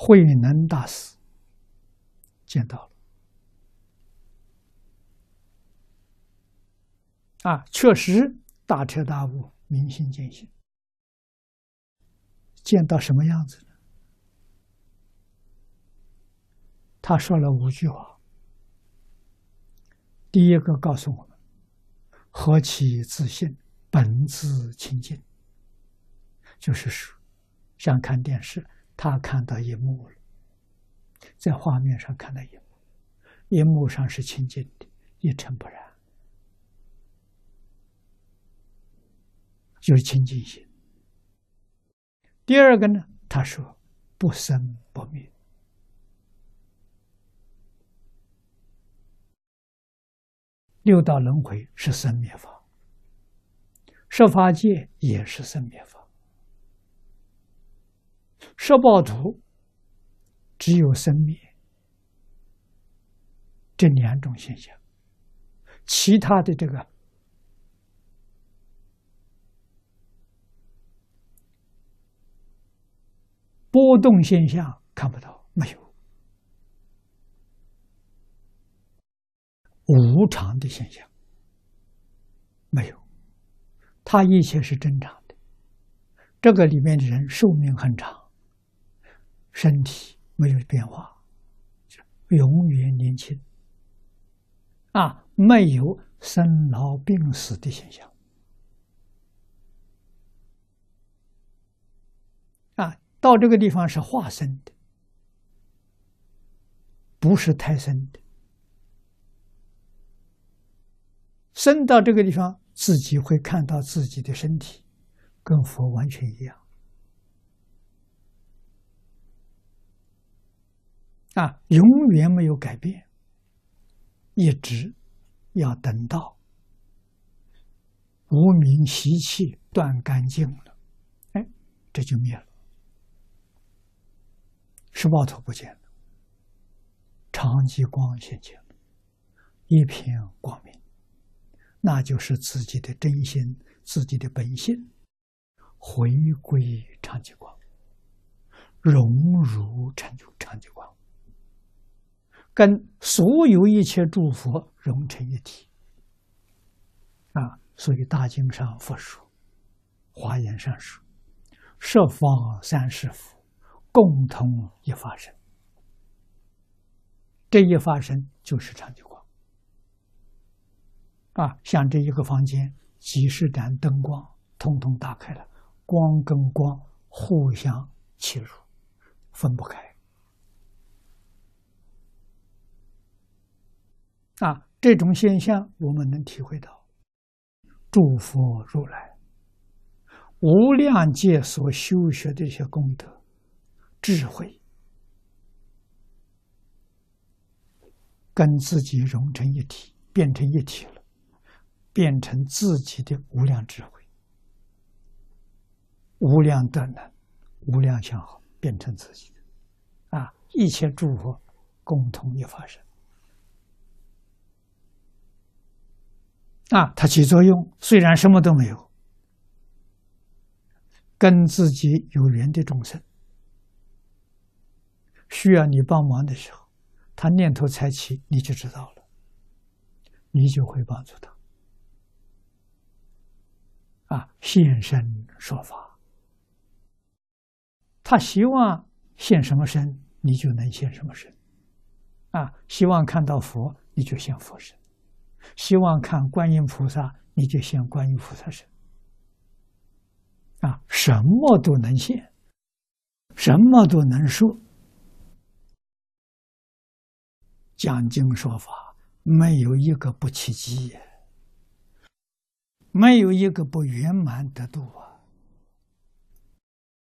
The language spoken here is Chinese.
慧能大师见到了。啊，确实大彻大悟，明心见性。见到什么样子呢？他说了五句话。第一个告诉我们：何其自信，本自清净。就是说，像看电视，他看到一幕了，在画面上看到一幕，一幕上是清净的，一尘不染。就是清净心。第二个呢，他说不生不灭，六道轮回是生灭法，设法界也是生灭法，设报图只有生灭这两种现象，其他的这个。波动现象看不到，没有无常的现象，没有，它一切是正常的。这个里面的人寿命很长，身体没有变化，永远年轻，啊，没有生老病死的现象啊。到这个地方是化生的，不是胎生的。生到这个地方，自己会看到自己的身体，跟佛完全一样。啊，永远没有改变，一直要等到无名习气断干净了，哎，这就灭了。十报图不见了，长吉光现前了，一片光明，那就是自己的真心，自己的本性，回归长吉光，融入成就长吉光，跟所有一切诸佛融成一体。啊，所以大经上佛说，华严上说，十方三世佛。共同一发生，这一发生就是长久光啊！像这一个房间，几十盏灯光通通打开了，光跟光互相切入，分不开啊！这种现象我们能体会到，诸佛如来无量界所修学的一些功德。智慧跟自己融成一体，变成一体了，变成自己的无量智慧、无量德能、无量相好，变成自己的啊！一切诸佛共同一发生啊！它起作用，虽然什么都没有，跟自己有缘的众生。需要你帮忙的时候，他念头才起，你就知道了，你就会帮助他。啊，现身说法，他希望现什么身，你就能现什么身。啊，希望看到佛，你就现佛身；希望看观音菩萨，你就现观音菩萨身。啊，什么都能现，什么都能说。讲经说法，没有一个不奇迹，没有一个不圆满得度啊。